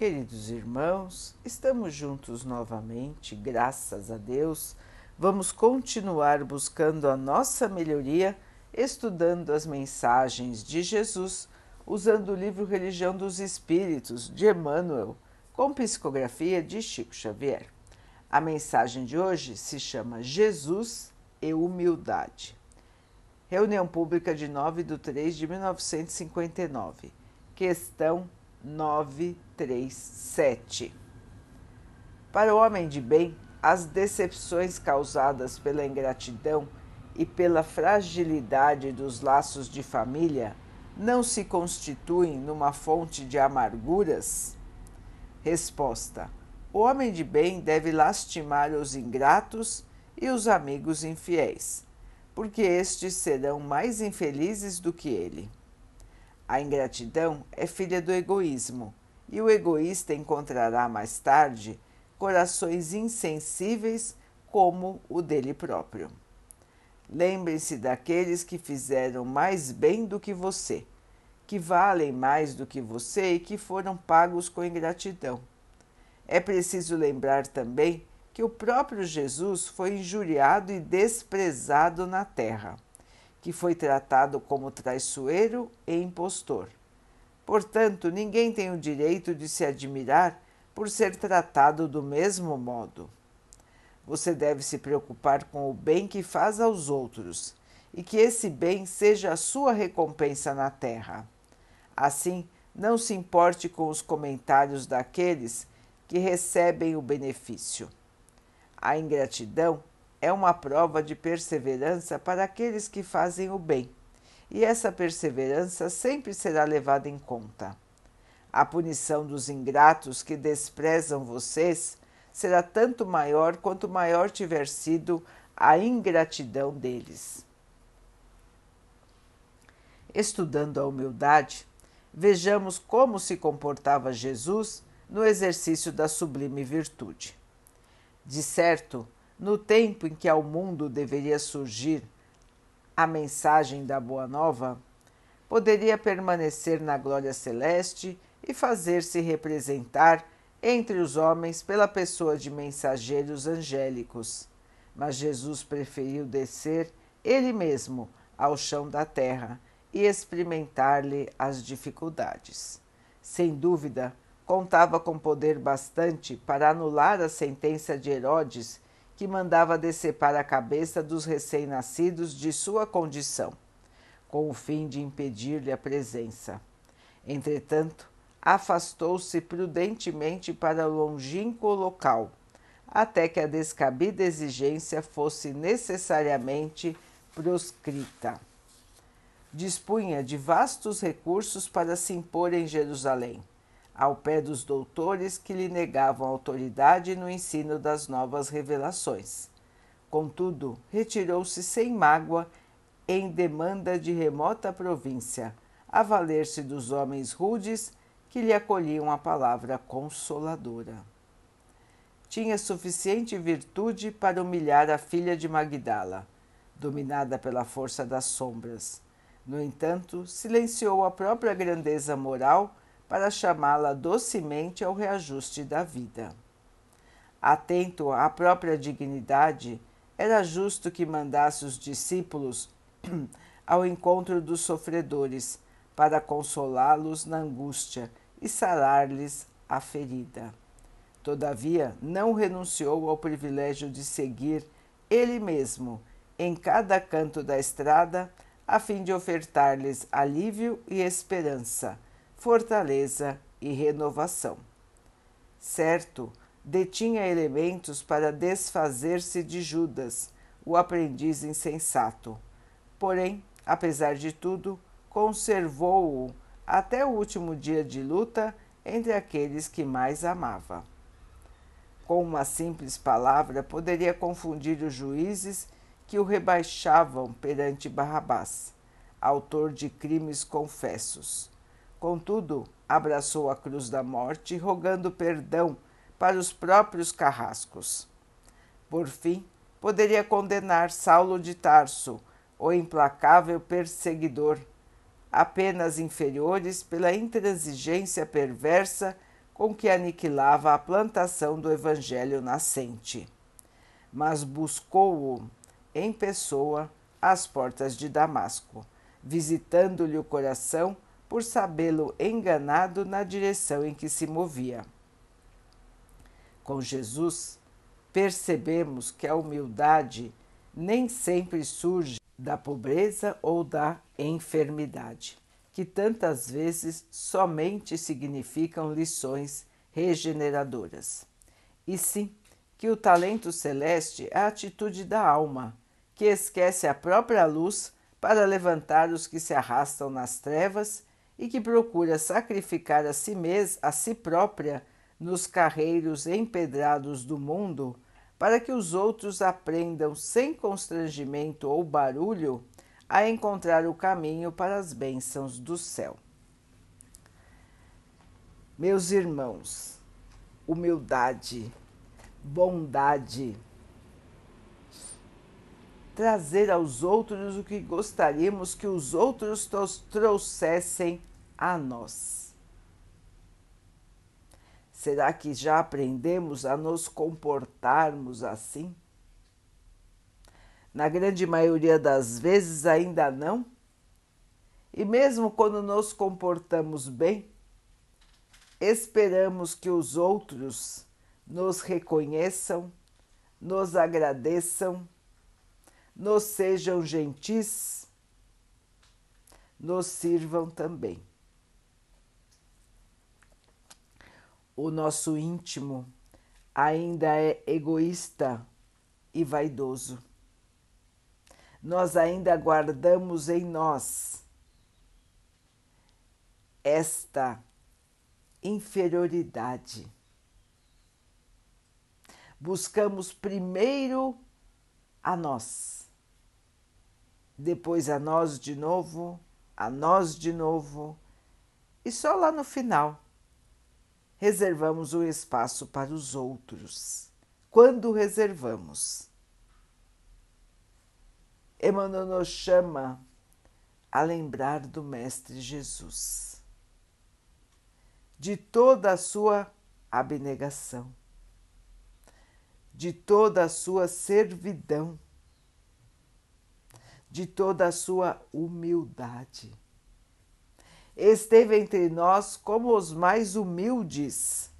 Queridos irmãos, estamos juntos novamente, graças a Deus. Vamos continuar buscando a nossa melhoria, estudando as mensagens de Jesus, usando o livro Religião dos Espíritos de Emmanuel, com psicografia de Chico Xavier. A mensagem de hoje se chama Jesus e Humildade. Reunião Pública de 9 de 3 de 1959. Questão 937. Para o homem de bem, as decepções causadas pela ingratidão e pela fragilidade dos laços de família não se constituem numa fonte de amarguras? Resposta: O homem de bem deve lastimar os ingratos e os amigos infiéis, porque estes serão mais infelizes do que ele. A ingratidão é filha do egoísmo, e o egoísta encontrará mais tarde corações insensíveis como o dele próprio. Lembrem-se daqueles que fizeram mais bem do que você, que valem mais do que você e que foram pagos com ingratidão. É preciso lembrar também que o próprio Jesus foi injuriado e desprezado na terra que foi tratado como traiçoeiro e impostor. Portanto, ninguém tem o direito de se admirar por ser tratado do mesmo modo. Você deve se preocupar com o bem que faz aos outros e que esse bem seja a sua recompensa na terra. Assim, não se importe com os comentários daqueles que recebem o benefício. A ingratidão é uma prova de perseverança para aqueles que fazem o bem, e essa perseverança sempre será levada em conta. A punição dos ingratos que desprezam vocês será tanto maior quanto maior tiver sido a ingratidão deles. Estudando a humildade, vejamos como se comportava Jesus no exercício da sublime virtude. De certo, no tempo em que ao mundo deveria surgir a mensagem da Boa Nova, poderia permanecer na glória celeste e fazer-se representar entre os homens pela pessoa de mensageiros angélicos. Mas Jesus preferiu descer ele mesmo ao chão da terra e experimentar-lhe as dificuldades. Sem dúvida, contava com poder bastante para anular a sentença de Herodes que mandava decepar a cabeça dos recém-nascidos de sua condição, com o fim de impedir-lhe a presença. Entretanto, afastou-se prudentemente para longínquo local, até que a descabida exigência fosse necessariamente proscrita. Dispunha de vastos recursos para se impor em Jerusalém ao pé dos doutores que lhe negavam autoridade no ensino das novas revelações. Contudo, retirou-se sem mágoa em demanda de remota província, a valer-se dos homens rudes que lhe acolhiam a palavra consoladora. Tinha suficiente virtude para humilhar a filha de Magdala, dominada pela força das sombras. No entanto, silenciou a própria grandeza moral para chamá-la docemente ao reajuste da vida. Atento à própria dignidade, era justo que mandasse os discípulos ao encontro dos sofredores para consolá-los na angústia e sarar-lhes a ferida. Todavia, não renunciou ao privilégio de seguir ele mesmo em cada canto da estrada, a fim de ofertar-lhes alívio e esperança fortaleza e renovação. Certo, detinha elementos para desfazer-se de Judas, o aprendiz insensato. Porém, apesar de tudo, conservou-o até o último dia de luta entre aqueles que mais amava. Com uma simples palavra, poderia confundir os juízes que o rebaixavam perante Barrabás, autor de crimes confessos. Contudo, abraçou a cruz da morte, rogando perdão para os próprios carrascos. Por fim, poderia condenar Saulo de Tarso, o implacável perseguidor, apenas inferiores pela intransigência perversa com que aniquilava a plantação do Evangelho nascente, mas buscou-o em pessoa às portas de Damasco, visitando-lhe o coração por sabê-lo enganado na direção em que se movia. Com Jesus, percebemos que a humildade nem sempre surge da pobreza ou da enfermidade, que tantas vezes somente significam lições regeneradoras. E sim, que o talento celeste é a atitude da alma, que esquece a própria luz para levantar os que se arrastam nas trevas e que procura sacrificar a si mesma, a si própria, nos carreiros empedrados do mundo para que os outros aprendam sem constrangimento ou barulho a encontrar o caminho para as bênçãos do céu. Meus irmãos, humildade, bondade, trazer aos outros o que gostaríamos que os outros trouxessem a nós. Será que já aprendemos a nos comportarmos assim? Na grande maioria das vezes ainda não. E mesmo quando nos comportamos bem, esperamos que os outros nos reconheçam, nos agradeçam, nos sejam gentis, nos sirvam também. O nosso íntimo ainda é egoísta e vaidoso. Nós ainda guardamos em nós esta inferioridade. Buscamos primeiro a nós, depois a nós de novo, a nós de novo, e só lá no final reservamos o espaço para os outros. Quando reservamos? Emmanuel nos chama a lembrar do Mestre Jesus, de toda a sua abnegação, de toda a sua servidão, de toda a sua humildade esteve entre nós como os mais humildes,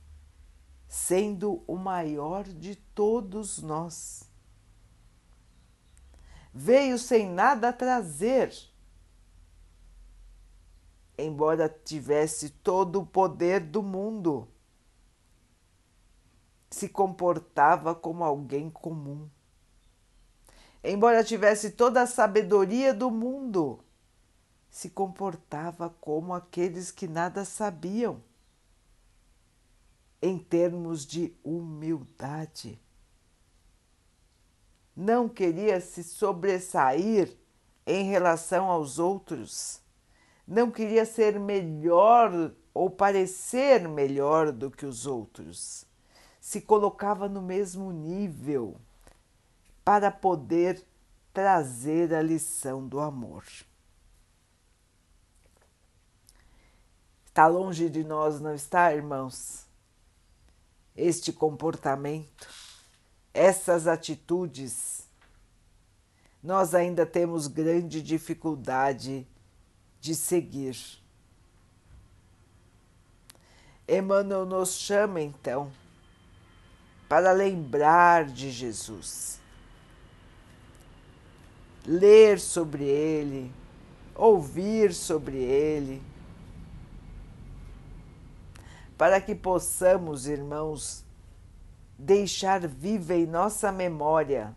sendo o maior de todos nós. Veio sem nada trazer, embora tivesse todo o poder do mundo, se comportava como alguém comum. Embora tivesse toda a sabedoria do mundo, se comportava como aqueles que nada sabiam, em termos de humildade. Não queria se sobressair em relação aos outros, não queria ser melhor ou parecer melhor do que os outros, se colocava no mesmo nível para poder trazer a lição do amor. Está longe de nós, não está, irmãos? Este comportamento, essas atitudes, nós ainda temos grande dificuldade de seguir. Emmanuel nos chama então para lembrar de Jesus, ler sobre ele, ouvir sobre ele para que possamos, irmãos, deixar viva em nossa memória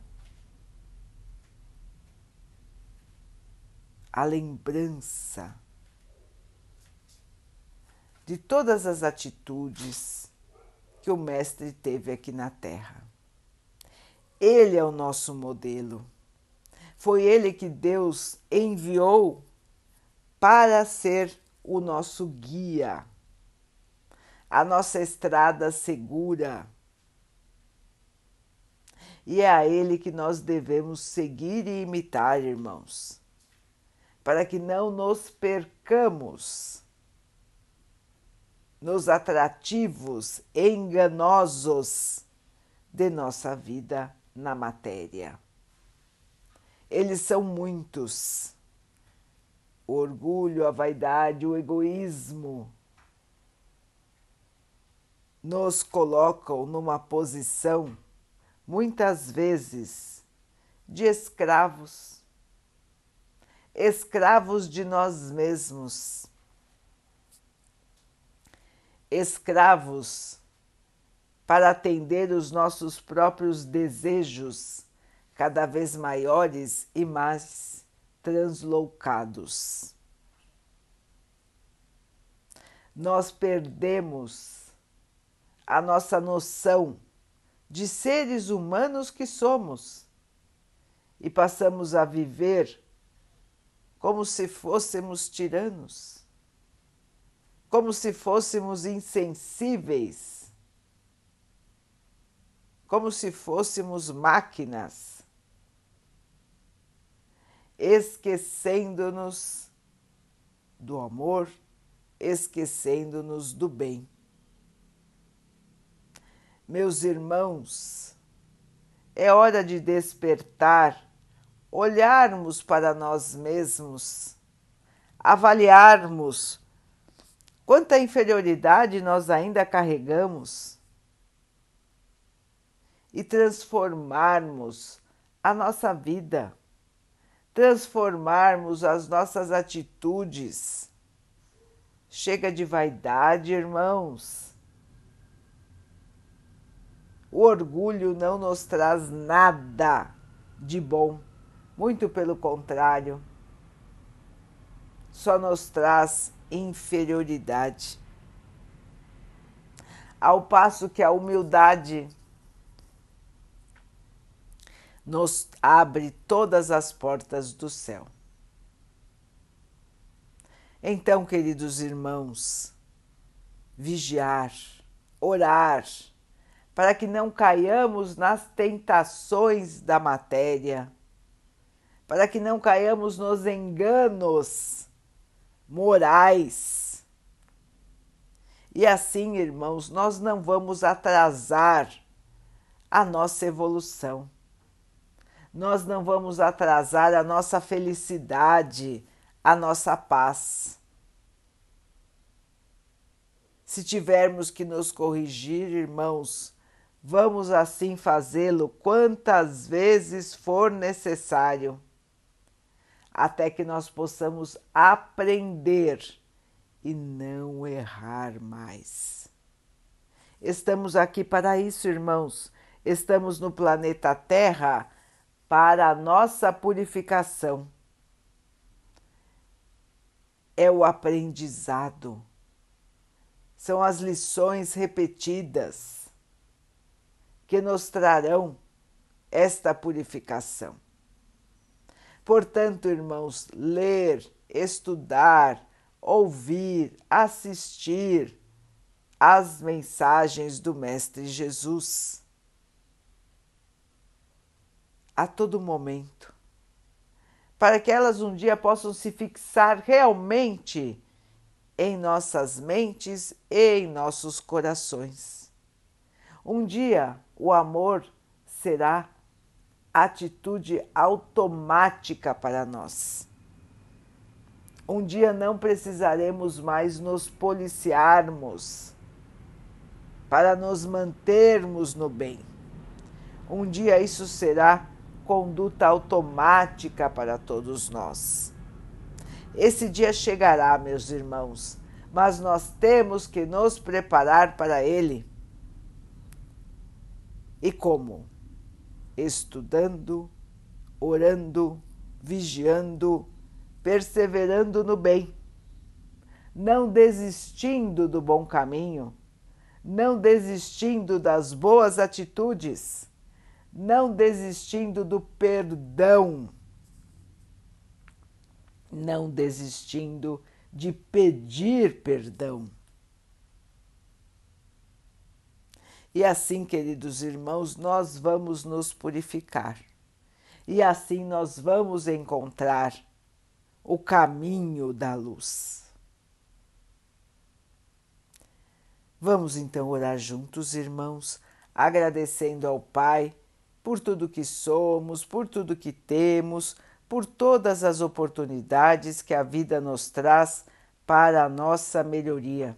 a lembrança de todas as atitudes que o Mestre teve aqui na Terra. Ele é o nosso modelo. Foi ele que Deus enviou para ser o nosso guia a nossa estrada segura. E é a Ele que nós devemos seguir e imitar, irmãos, para que não nos percamos nos atrativos enganosos de nossa vida na matéria. Eles são muitos. O orgulho, a vaidade, o egoísmo nos colocam numa posição, muitas vezes, de escravos, escravos de nós mesmos, escravos para atender os nossos próprios desejos cada vez maiores e mais translocados. Nós perdemos a nossa noção de seres humanos que somos e passamos a viver como se fôssemos tiranos, como se fôssemos insensíveis, como se fôssemos máquinas esquecendo-nos do amor, esquecendo-nos do bem. Meus irmãos, é hora de despertar, olharmos para nós mesmos, avaliarmos quanta inferioridade nós ainda carregamos e transformarmos a nossa vida transformarmos as nossas atitudes. Chega de vaidade, irmãos. O orgulho não nos traz nada de bom, muito pelo contrário, só nos traz inferioridade. Ao passo que a humildade nos abre todas as portas do céu. Então, queridos irmãos, vigiar, orar, para que não caiamos nas tentações da matéria, para que não caiamos nos enganos morais. E assim, irmãos, nós não vamos atrasar a nossa evolução nós não vamos atrasar a nossa felicidade, a nossa paz. Se tivermos que nos corrigir, irmãos, vamos assim fazê-lo quantas vezes for necessário, até que nós possamos aprender e não errar mais. Estamos aqui para isso, irmãos. Estamos no planeta Terra para a nossa purificação. É o aprendizado, são as lições repetidas que nos trarão esta purificação. Portanto, irmãos, ler, estudar, ouvir, assistir às mensagens do Mestre Jesus a todo momento, para que elas um dia possam se fixar realmente em nossas mentes e em nossos corações. Um dia o amor será atitude automática para nós. Um dia não precisaremos mais nos policiarmos para nos mantermos no bem. Um dia isso será conduta automática para todos nós. Esse dia chegará, meus irmãos, mas nós temos que nos preparar para ele. E como? Estudando, orando, vigiando, perseverando no bem, não desistindo do bom caminho, não desistindo das boas atitudes não desistindo do perdão, não desistindo de pedir perdão. E assim, queridos irmãos, nós vamos nos purificar. E assim nós vamos encontrar o caminho da luz. Vamos então orar juntos, irmãos, agradecendo ao Pai por tudo que somos, por tudo que temos, por todas as oportunidades que a vida nos traz para a nossa melhoria,